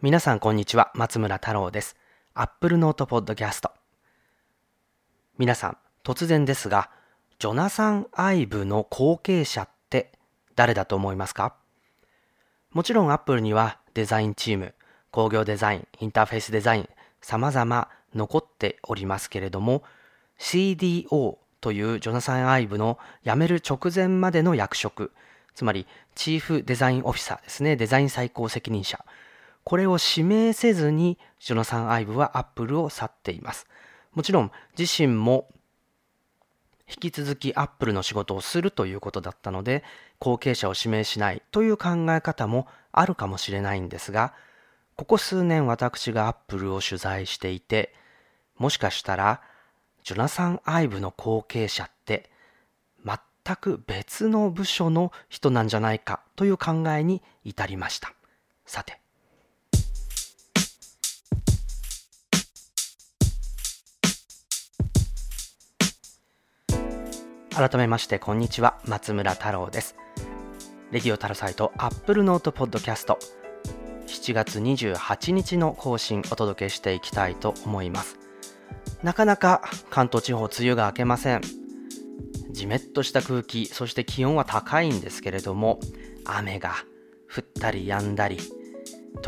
皆さんこんにちは。松村太郎です。アップルノートポッドキャスト。皆さん突然ですがジョナサン・アイブの後継者って誰だと思いますか？もちろんアップルにはデザインチーム工業デザインインターフェースデザイン様々残っておりますけれども CDO というジョナサン・アイブの辞める直前までの役職つまりチーフデザインオフィサーですね。デザイン最高責任者。これを指名せずにジョナサン・アイブはアップルを去っています。もちろん自身も引き続きアップルの仕事をするということだったので後継者を指名しないという考え方もあるかもしれないんですがここ数年私がアップルを取材していてもしかしたらジョナサン・アイブの後継者って全く別の部署の人なんじゃないかという考えに至りました。さて改めましてこんにちは。松村太郎です。 Radio TAROSITE アップルノートポッドキャスト。7月28日の更新お届けしていきたいと思います。なかなか関東地方梅雨が明けません。じめっとした空気そして気温は高いんですけれども雨が降ったり止んだり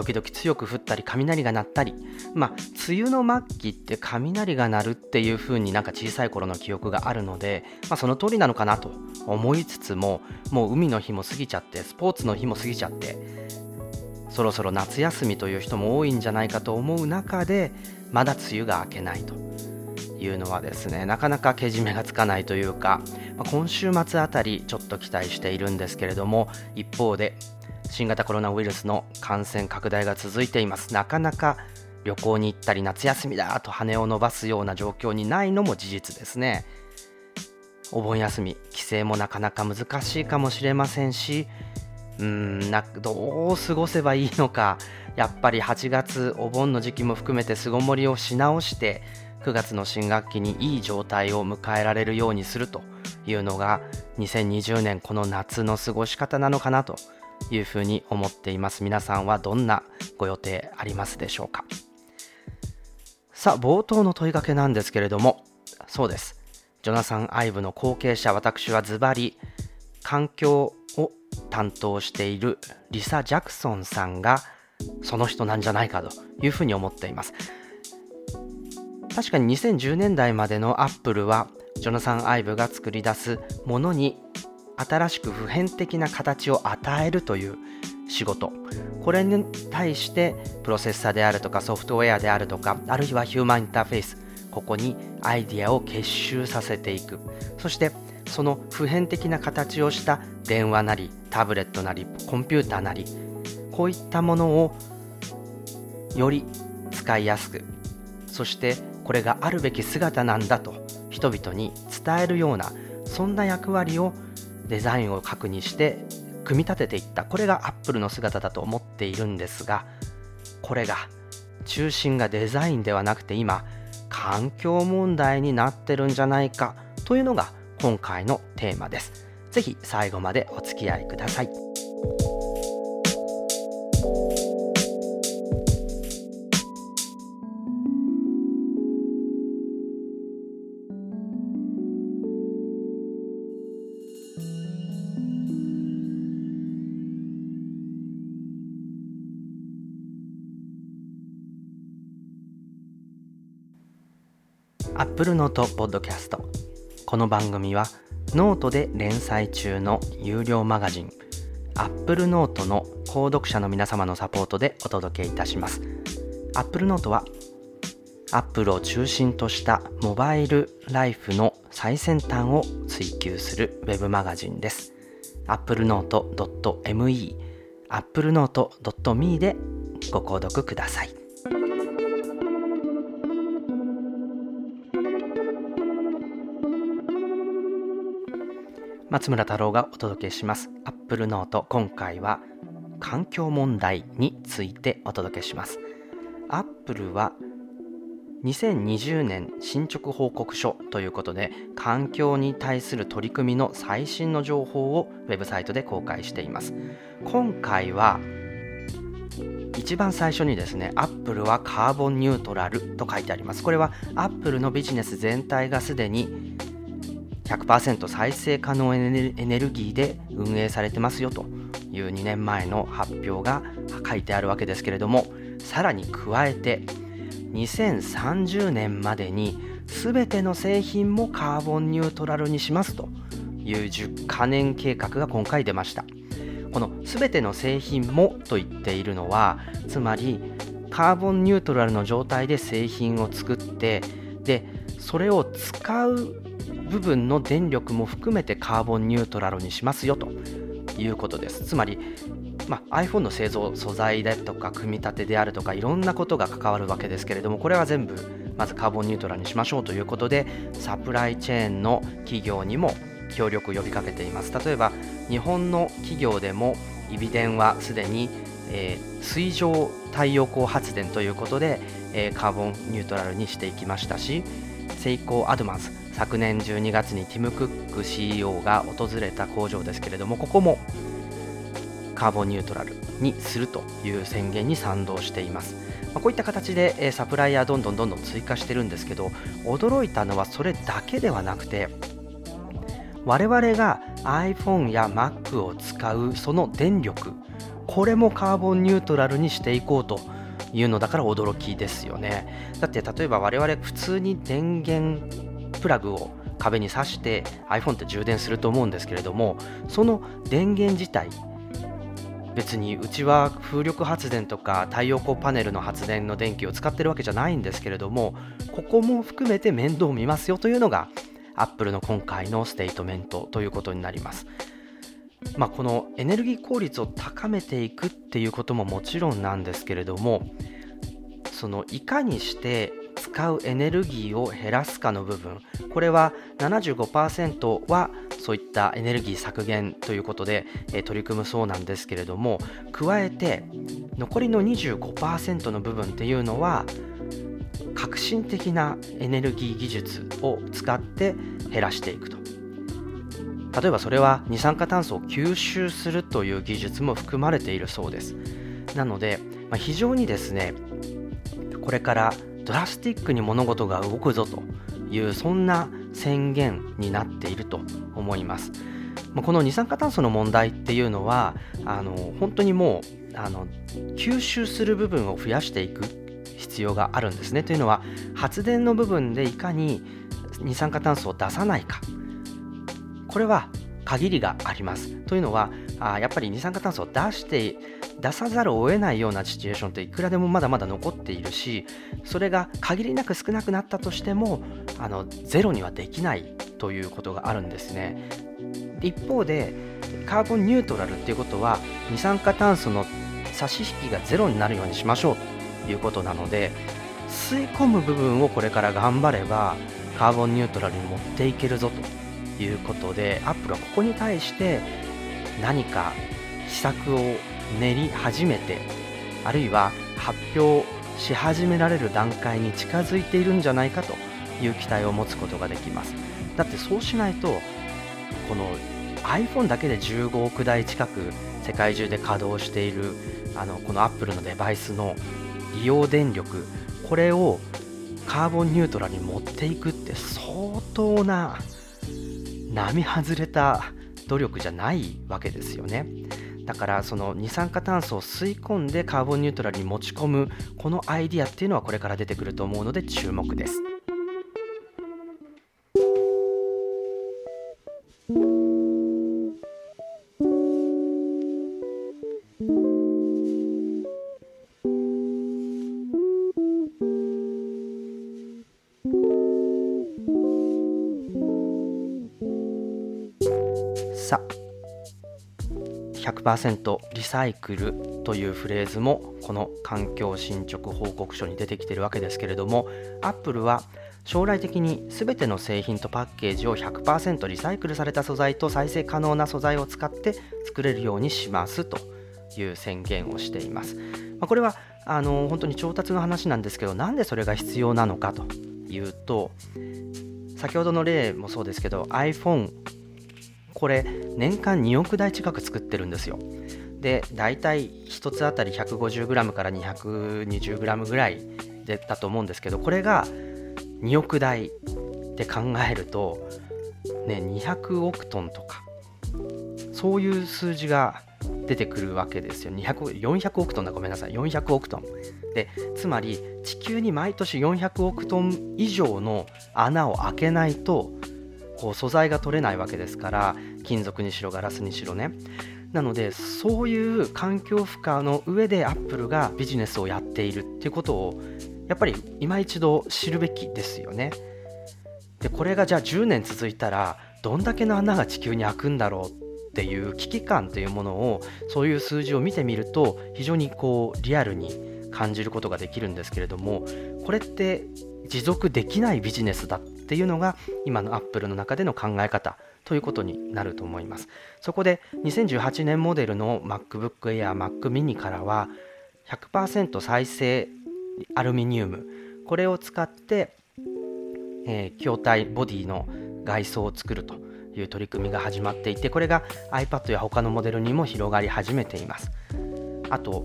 時々強く降ったり雷が鳴ったりまあ梅雨の末期って雷が鳴るっていう風になんか小さい頃の記憶があるので、まあ、その通りなのかなと思いつつももう海の日も過ぎちゃってスポーツの日も過ぎちゃってそろそろ夏休みという人も多いんじゃないかと思う中でまだ梅雨が明けないというのはですねなかなかけじめがつかないというか、まあ、今週末あたりちょっと期待しているんですけれども一方で新型コロナウイルスの感染拡大が続いています。なかなか旅行に行ったり夏休みだと羽を伸ばすような状況にないのも事実ですね。お盆休み帰省もなかなか難しいかもしれませんしうんなどう過ごせばいいのか。やっぱり8月お盆の時期も含めて巣ごもりをし直して9月の新学期にいい状態を迎えられるようにするというのが2020年この夏の過ごし方なのかなというふうに思っています。皆さんはどんなご予定ありますでしょうか？さあ冒頭の問いかけなんですけれどもそうです。ジョナサン・アイブの後継者私はズバリ環境を担当しているリサ・ジャクソンさんがその人なんじゃないかというふうに思っています。確かに2010年代までのアップルはジョナサン・アイブが作り出すものに新しく普遍的な形を与えるという仕事。これに対してプロセッサーであるとかソフトウェアであるとかあるいはヒューマンインターフェースここにアイディアを結集させていく。そしてその普遍的な形をした電話なりタブレットなりコンピューターなりこういったものをより使いやすくそしてこれがあるべき姿なんだと人々に伝えるようなそんな役割をデザインを確認して組み立てていったこれがアップルの姿だと思っているんですがこれが中心がデザインではなくて今環境問題になってるんじゃないかというのが今回のテーマです。ぜひ最後までお付き合いください。プルノートポッドキャスト。この番組はノートで連載中の有料マガジンアップルノートの購読者の皆様のサポートでお届けいたします。アップルノートはアップルを中心としたモバイルライフの最先端を追求するウェブマガジンです。アップルノート .me アップルノート .me でご購読ください。松村太郎がお届けします。アップルノート今回は環境問題についてお届けします。アップルは2020年進捗報告書ということで環境に対する取り組みの最新の情報をウェブサイトで公開しています。今回は一番最初にですね、アップルはカーボンニュートラルと書いてあります。これはアップルのビジネス全体がすでに100%再生可能エネルギーで運営されてますよという2年前の発表が書いてあるわけですけれども、さらに加えて2030年までに全ての製品もカーボンニュートラルにしますという10カ年計画が今回出ました。この全ての製品もと言っているのはつまりカーボンニュートラルの状態で製品を作ってでそれを使う部分の電力も含めてカーボンニュートラルにしますよということです。つまりまあ、iPhone の製造素材だとか組み立てであるとかいろんなことが関わるわけですけれどもこれは全部まずカーボンニュートラルにしましょうということでサプライチェーンの企業にも協力を呼びかけています。例えば日本の企業でもイビデンはすでに、えー、水上太陽光発電ということで、えー、カーボンニュートラルにしていきましたしセイコーアドマンス昨年12月にティム・クック CEO が訪れた工場ですけれどもここもカーボンニュートラルにするという宣言に賛同しています、まあ、こういった形で、サプライヤーどんどんどんどん追加してるんですけど驚いたのはそれだけではなくて我々が iPhone や Mac を使うその電力これもカーボンニュートラルにしていこうというのだから驚きですよね。だって例えば我々普通に電源プラグを壁に挿して iPhone って充電すると思うんですけれどもその電源自体別にうちは風力発電とか太陽光パネルの発電の電気を使ってるわけじゃないんですけれどもここも含めて面倒を見ますよというのがアップルの今回のステートメントということになります。まあ、このエネルギー効率を高めていくっていうことももちろんなんですけれどもそのいかにして使うエネルギーを減らすかの部分。これは75%はそういったエネルギー削減ということで、え取り組むそうなんですけれども加えて残りの25%の部分っていうのは革新的なエネルギー技術を使って減らしていくと。例えばそれは二酸化炭素を吸収するという技術も含まれているそうです。なので、まあ、非常にですねこれからドラスティックに物事が動くぞというそんな宣言になっていると思います。この二酸化炭素の問題っていうのはあの本当にもうあの吸収する部分を増やしていく必要があるんですね。というのは発電の部分でいかに二酸化炭素を出さないかこれは限りがあります。というのはあやっぱり二酸化炭素を出して出さざるを得ないようなシチュエーションっていくらでもまだまだ残っているしそれが限りなく少なくなったとしてもあのゼロにはできないということがあるんですね。一方でカーボンニュートラルっていうことは二酸化炭素の差し引きがゼロになるようにしましょうということなので吸い込む部分をこれから頑張ればカーボンニュートラルに持っていけるぞということでアップルはここに対して何か施策を練り始めてあるいは発表し始められる段階に近づいているんじゃないかという期待を持つことができますだってそうしないとこの iPhone だけで15億台近く世界中で稼働しているあのこの Apple のデバイスの利用電力これをカーボンニュートラルに持っていくって相当な並外れた努力じゃないわけですよね。だからその二酸化炭素を吸い込んでカーボンニュートラルに持ち込むこのアイディアっていうのはこれから出てくると思うので注目です。さあ100%リサイクルというフレーズもこの環境進捗報告書に出てきているわけですけれどもアップルは将来的に全ての製品とパッケージを100%リサイクルされた素材と再生可能な素材を使って作れるようにしますという宣言をしています。まあ、これはあの本当に調達の話なんですけどなんでそれが必要なのかというと先ほどの例もそうですけど iPhone これ年間2億台近く作ってるんですよ。で大体1つあたり 150g から 220g ぐらいでだと思うんですけどこれが2億台で考えると、ね、200億トンとかそういう数字が出てくるわけですよ。200 400億トンだごめんなさい。400億トン。でつまり地球に毎年400億トン以上の穴を開けないとこう素材が取れないわけですから金属にしろガラスにしろね。なのでそういう環境負荷の上でアップルがビジネスをやっているっていうことをやっぱり今一度知るべきですよね。でこれがじゃあ10年続いたらどんだけの穴が地球に開くんだろうっていう危機感というものをそういう数字を見てみると非常にこうリアルに感じることができるんですけれどもこれって持続できないビジネスだっていうのが今のアップルの中での考え方ということになると思います。そこで2018年モデルの MacBook Air Mac mini からは100%再生アルミニウム。これを使って、えー、筐体ボディの外装を作るという取り組みが始まっていてこれが iPad や他のモデルにも広がり始めています。あと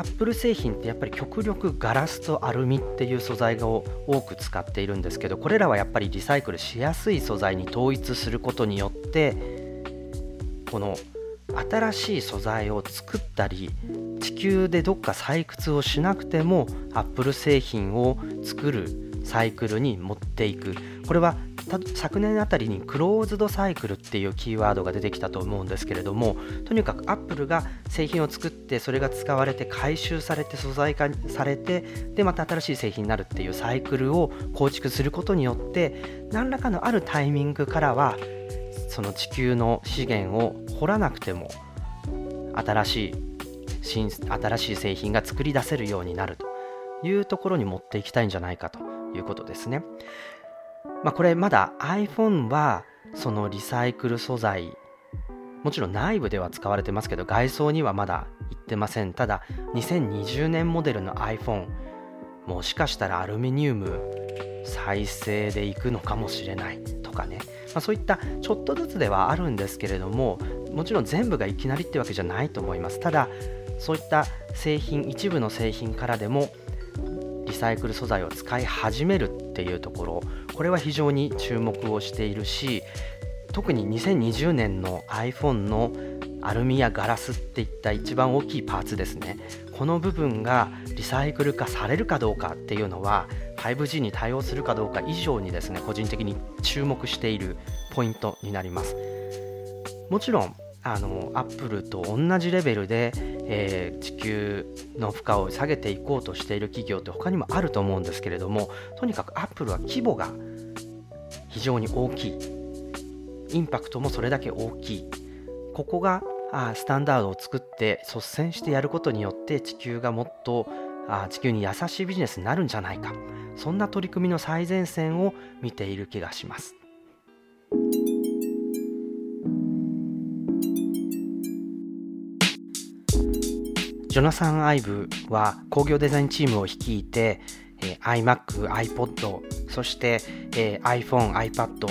アップル製品ってやっぱり極力ガラスとアルミっていう素材を多く使っているんですけどこれらはやっぱりリサイクルしやすい素材に統一することによってこの新しい素材を作ったり地球でどっか採掘をしなくてもアップル製品を作るサイクルに持っていく。これは昨年あたりにクローズドサイクルっていうキーワードが出てきたと思うんですけれどもとにかくアップルが製品を作ってそれが使われて回収されて素材化されてでまた新しい製品になるっていうサイクルを構築することによって何らかのあるタイミングからはその地球の資源を掘らなくても新しい新新しい製品が作り出せるようになるというところに持っていきたいんじゃないかと。いうことですね。まあ、これまだ iPhone はそのリサイクル素材もちろん内部では使われてますけど外装にはまだ行ってません。ただ2020年モデルの iPhone もしかしたらアルミニウム再生でいくのかもしれない。とかね、まあ、そういったちょっとずつではあるんですけれどももちろん全部がいきなりってわけじゃないと思います。ただそういった製品一部の製品からでもリサイクル素材を使い始めるっていうところこれは非常に注目をしているし特に2020年の iPhone のアルミやガラスっていった一番大きいパーツですね。この部分がリサイクル化されるかどうかっていうのは 5G に対応するかどうか以上にですね個人的に注目しているポイントになります。もちろんあのアップルと同じレベルで、えー、地球の負荷を下げていこうとしている企業って他にもあると思うんですけれどもとにかくアップルは規模が非常に大きい。インパクトもそれだけ大きい。ここがあスタンダードを作って率先してやることによって地球がもっとあ地球に優しいビジネスになるんじゃないか。そんな取り組みの最前線を見ている気がします。ジョナサン・アイブは工業デザインチームを率いて、えー、iMac、iPod、そして、えー、iPhone、iPad、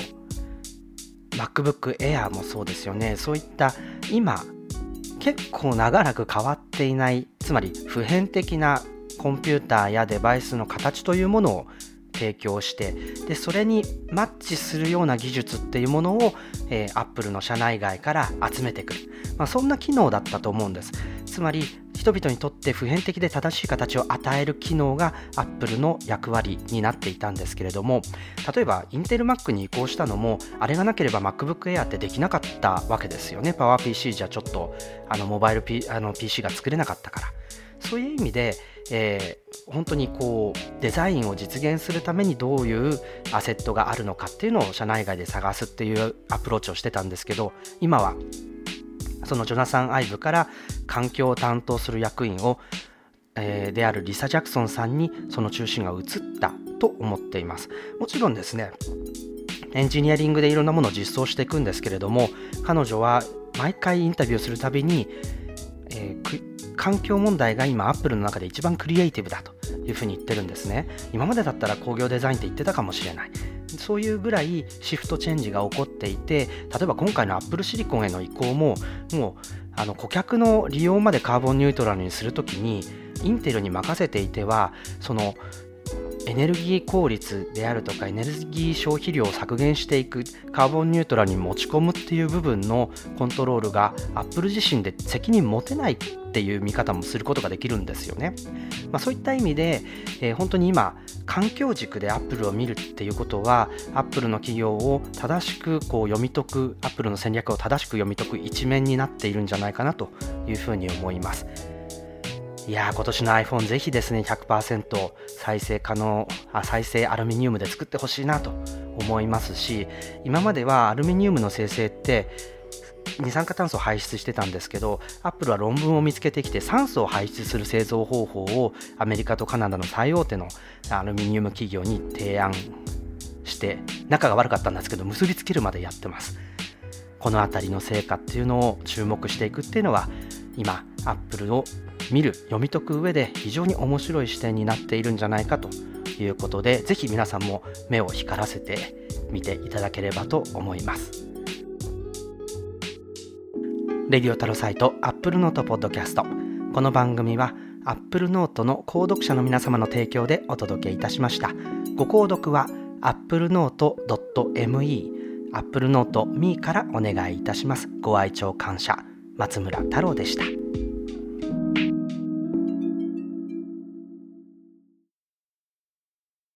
MacBook Air もそうですよね。そういった今、結構長らく変わっていない、つまり普遍的なコンピューターやデバイスの形というものを提供してでそれにマッチするような技術っていうものを、えー、Apple の社内外から集めてくる、まあ、そんな機能だったと思うんです。つまり人々にとって普遍的で正しい形を与える機能が Apple の役割になっていたんですけれども例えばインテル Mac に移行したのもあれがなければ MacBook Air ってできなかったわけですよね。PowerPC じゃちょっとあのモバイル、P、あの PC が作れなかったから。そういう意味で、えー、本当にこうデザインを実現するためにどういうアセットがあるのかっていうのを社内外で探すっていうアプローチをしてたんですけど今はそのジョナサン・アイブから環境を担当する役員を、えー、であるリサ・ジャクソンさんにその中心が移ったと思っています。もちろんですねエンジニアリングでいろんなものを実装していくんですけれども彼女は毎回インタビューするたびに、環境問題が今アップルの中で一番クリエイティブだというふうに言ってるんですね。今までだったら工業デザインって言ってたかもしれない。そういうぐらいシフトチェンジが起こっていて例えば今回のアップルシリコンへの移行ももうあの顧客の利用までカーボンニュートラルにするときにインテルに任せていてはそのエネルギー効率であるとかエネルギー消費量を削減していくカーボンニュートラルに持ち込むっていう部分のコントロールがアップル自身で責任持てないっていう見方もすることができるんですよね。まあ、そういった意味で、えー、本当に今環境軸でアップルを見るっていうことはアップルの企業を正しくこう読み解くアップルの戦略を正しく読み解く一面になっているんじゃないかなというふうに思います。いや今年の iPhone ぜひですね100%再生可能あ再生アルミニウムで作ってほしいなと思いますし今まではアルミニウムの生成って二酸化炭素を排出してたんですけどアップルは論文を見つけてきて酸素を排出する製造方法をアメリカとカナダの最大手のアルミニウム企業に提案して仲が悪かったんですけど結びつけるまでやってます。この辺りの成果っていうのを注目していくっていうのは今アップルを見る読み解く上で非常に面白い視点になっているんじゃないかということでぜひ皆さんも目を光らせて見ていただければと思います。レディオタロサイトアップルノートポッドキャスト。この番組はアップルノートの購読者の皆様の提供でお届けいたしました。ご購読は applenote.me アップルノート me からお願いいたします。ご愛聴感謝松村太郎でした。